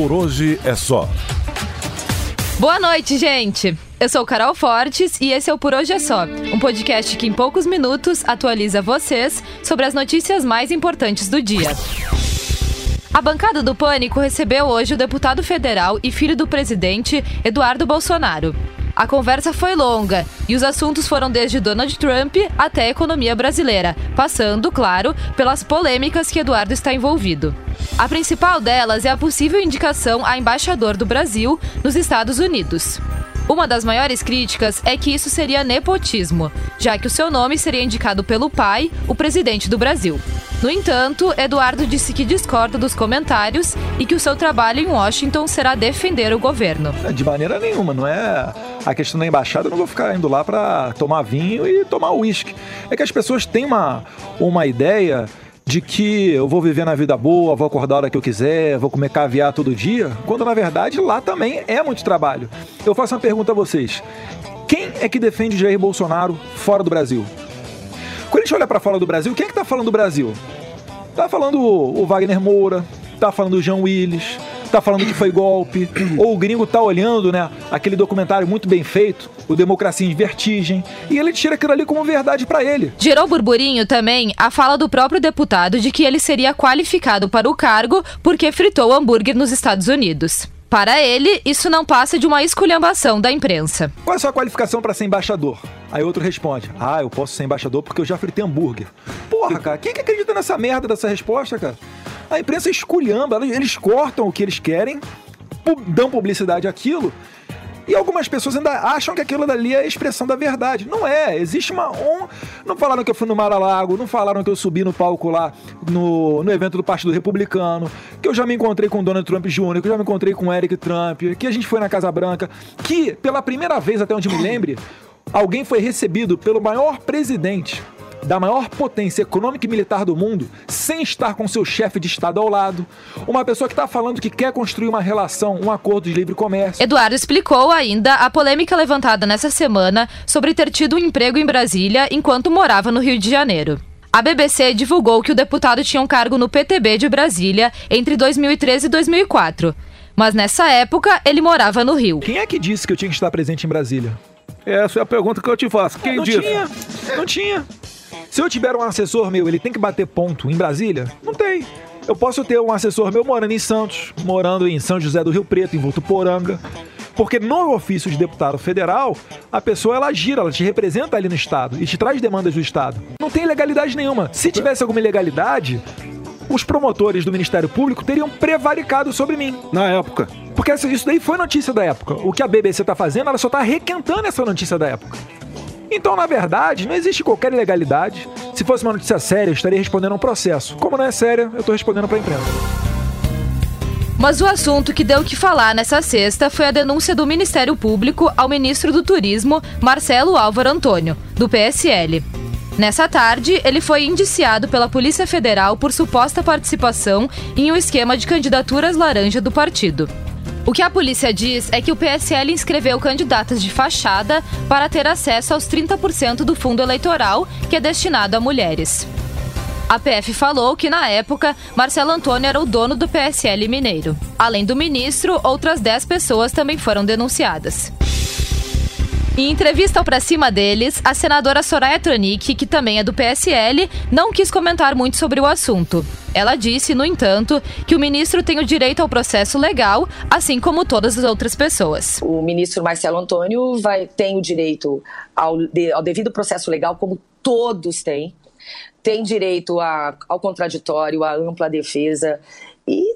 Por hoje é só. Boa noite, gente! Eu sou Carol Fortes e esse é o Por Hoje é Só, um podcast que em poucos minutos atualiza vocês sobre as notícias mais importantes do dia. A bancada do Pânico recebeu hoje o deputado federal e filho do presidente, Eduardo Bolsonaro. A conversa foi longa e os assuntos foram desde Donald Trump até a economia brasileira, passando, claro, pelas polêmicas que Eduardo está envolvido. A principal delas é a possível indicação a embaixador do Brasil nos Estados Unidos. Uma das maiores críticas é que isso seria nepotismo, já que o seu nome seria indicado pelo pai, o presidente do Brasil. No entanto, Eduardo disse que discorda dos comentários e que o seu trabalho em Washington será defender o governo. De maneira nenhuma, não é a questão da embaixada, eu não vou ficar indo lá para tomar vinho e tomar uísque. É que as pessoas têm uma, uma ideia de que eu vou viver na vida boa, vou acordar a hora que eu quiser, vou comer caviar todo dia, quando na verdade lá também é muito trabalho. Eu faço uma pergunta a vocês: quem é que defende Jair Bolsonaro fora do Brasil? Quando a gente olha para fora do Brasil, quem é que tá falando do Brasil? Tá falando o Wagner Moura, tá falando o João Willis, tá falando que foi golpe, ou o gringo tá olhando, né, aquele documentário muito bem feito, o Democracia em Vertigem, e ele tira aquilo ali como verdade para ele. Gerou burburinho também a fala do próprio deputado de que ele seria qualificado para o cargo porque fritou hambúrguer nos Estados Unidos. Para ele, isso não passa de uma esculhambação da imprensa. Qual é a sua qualificação para ser embaixador? Aí outro responde: Ah, eu posso ser embaixador porque eu já fritei hambúrguer. Porra, cara, quem que acredita nessa merda dessa resposta, cara? A imprensa esculhamba, eles cortam o que eles querem, dão publicidade àquilo. E algumas pessoas ainda acham que aquilo dali é a expressão da verdade. Não é. Existe uma. Um... Não falaram que eu fui no Mar-a-Lago, não falaram que eu subi no palco lá no, no evento do Partido Republicano, que eu já me encontrei com Donald Trump Jr., que eu já me encontrei com Eric Trump, que a gente foi na Casa Branca, que pela primeira vez, até onde me lembre, alguém foi recebido pelo maior presidente da maior potência econômica e militar do mundo sem estar com seu chefe de Estado ao lado. Uma pessoa que está falando que quer construir uma relação, um acordo de livre comércio. Eduardo explicou ainda a polêmica levantada nessa semana sobre ter tido um emprego em Brasília enquanto morava no Rio de Janeiro. A BBC divulgou que o deputado tinha um cargo no PTB de Brasília entre 2013 e 2004. Mas nessa época, ele morava no Rio. Quem é que disse que eu tinha que estar presente em Brasília? Essa é a pergunta que eu te faço. Quem não disse? tinha, não tinha. Se eu tiver um assessor meu, ele tem que bater ponto em Brasília? Não tem. Eu posso ter um assessor meu morando em Santos, morando em São José do Rio Preto, em Votuporanga. Porque no ofício de deputado federal, a pessoa ela gira, ela te representa ali no Estado e te traz demandas do Estado. Não tem legalidade nenhuma. Se tivesse alguma ilegalidade, os promotores do Ministério Público teriam prevaricado sobre mim. Na época. Porque isso daí foi notícia da época. O que a BBC tá fazendo, ela só tá requentando essa notícia da época. Então, na verdade, não existe qualquer ilegalidade. Se fosse uma notícia séria, eu estaria respondendo a um processo. Como não é séria, eu estou respondendo para a imprensa. Mas o assunto que deu o que falar nessa sexta foi a denúncia do Ministério Público ao ministro do Turismo, Marcelo Álvaro Antônio, do PSL. Nessa tarde, ele foi indiciado pela Polícia Federal por suposta participação em um esquema de candidaturas laranja do partido. O que a polícia diz é que o PSL inscreveu candidatas de fachada para ter acesso aos 30% do fundo eleitoral que é destinado a mulheres. A PF falou que, na época, Marcelo Antônio era o dono do PSL mineiro. Além do ministro, outras 10 pessoas também foram denunciadas. Em entrevista ao Pra Cima deles, a senadora Soraya Tronic, que também é do PSL, não quis comentar muito sobre o assunto. Ela disse, no entanto, que o ministro tem o direito ao processo legal, assim como todas as outras pessoas. O ministro Marcelo Antônio vai, tem o direito ao, de, ao devido processo legal, como todos têm. Tem direito a, ao contraditório, à ampla defesa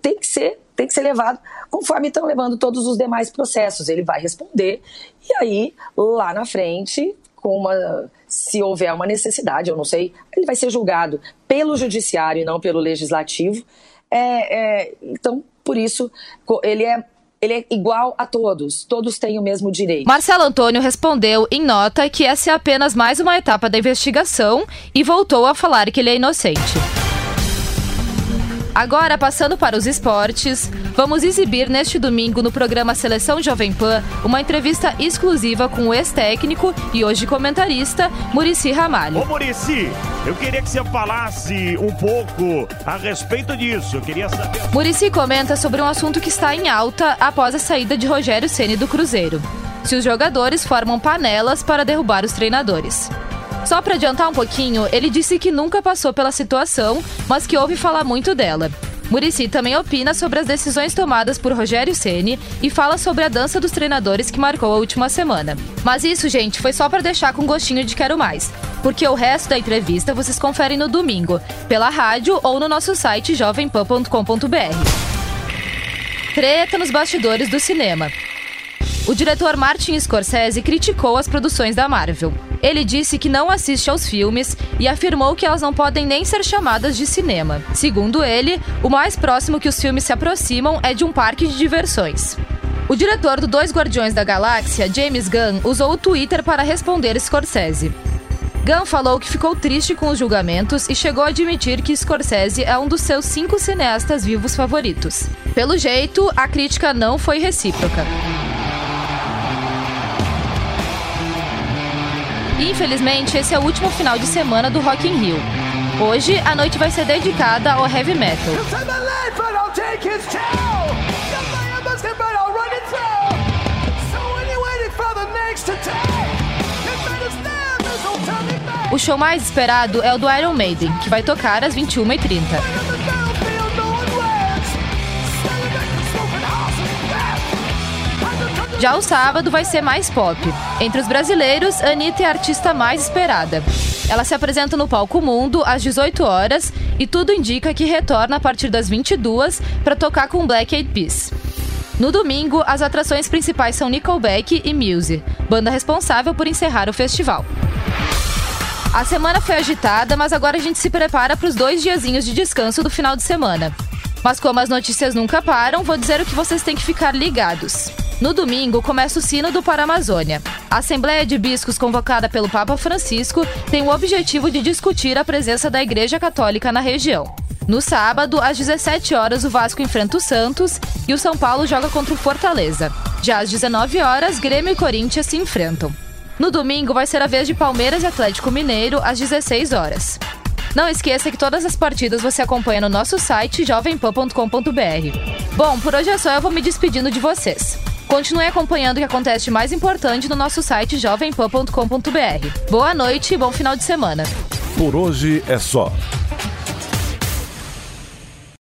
tem que ser tem que ser levado conforme estão levando todos os demais processos. Ele vai responder e aí lá na frente, com uma se houver uma necessidade, eu não sei, ele vai ser julgado pelo judiciário e não pelo legislativo. É, é, então Por isso, ele é ele é igual a todos, todos têm o mesmo direito. Marcelo Antônio respondeu em nota que essa é apenas mais uma etapa da investigação e voltou a falar que ele é inocente. Agora, passando para os esportes, vamos exibir neste domingo no programa Seleção Jovem Pan uma entrevista exclusiva com o ex-técnico e hoje comentarista Murici Ramalho. Ô Murici, eu queria que você falasse um pouco a respeito disso. Eu queria saber. Murici comenta sobre um assunto que está em alta após a saída de Rogério Ceni do Cruzeiro. Se os jogadores formam panelas para derrubar os treinadores. Só para adiantar um pouquinho, ele disse que nunca passou pela situação, mas que ouve falar muito dela. Murici também opina sobre as decisões tomadas por Rogério Ceni e fala sobre a dança dos treinadores que marcou a última semana. Mas isso, gente, foi só para deixar com gostinho de quero mais, porque o resto da entrevista vocês conferem no domingo, pela rádio ou no nosso site jovempan.com.br. Treta nos bastidores do cinema. O diretor Martin Scorsese criticou as produções da Marvel. Ele disse que não assiste aos filmes e afirmou que elas não podem nem ser chamadas de cinema. Segundo ele, o mais próximo que os filmes se aproximam é de um parque de diversões. O diretor do Dois Guardiões da Galáxia, James Gunn, usou o Twitter para responder Scorsese. Gunn falou que ficou triste com os julgamentos e chegou a admitir que Scorsese é um dos seus cinco cineastas vivos favoritos. Pelo jeito, a crítica não foi recíproca. Infelizmente, esse é o último final de semana do Rock in Rio. Hoje, a noite vai ser dedicada ao heavy metal. O show mais esperado é o do Iron Maiden, que vai tocar às 21h30. Já o sábado vai ser mais pop. Entre os brasileiros, Anitta é a artista mais esperada. Ela se apresenta no Palco Mundo às 18 horas e tudo indica que retorna a partir das 22 para tocar com Black Eyed Peas. No domingo, as atrações principais são Nickelback e Muse, banda responsável por encerrar o festival. A semana foi agitada, mas agora a gente se prepara para os dois diazinhos de descanso do final de semana. Mas como as notícias nunca param, vou dizer o que vocês têm que ficar ligados. No domingo, começa o Sino do Paramazônia. A Assembleia de Bispos, convocada pelo Papa Francisco, tem o objetivo de discutir a presença da Igreja Católica na região. No sábado, às 17 horas, o Vasco enfrenta o Santos e o São Paulo joga contra o Fortaleza. Já às 19 horas, Grêmio e Corinthians se enfrentam. No domingo, vai ser a vez de Palmeiras e Atlético Mineiro, às 16 horas. Não esqueça que todas as partidas você acompanha no nosso site jovempan.com.br. Bom, por hoje é só, eu vou me despedindo de vocês. Continue acompanhando o que acontece mais importante no nosso site jovempan.com.br. Boa noite e bom final de semana. Por hoje é só.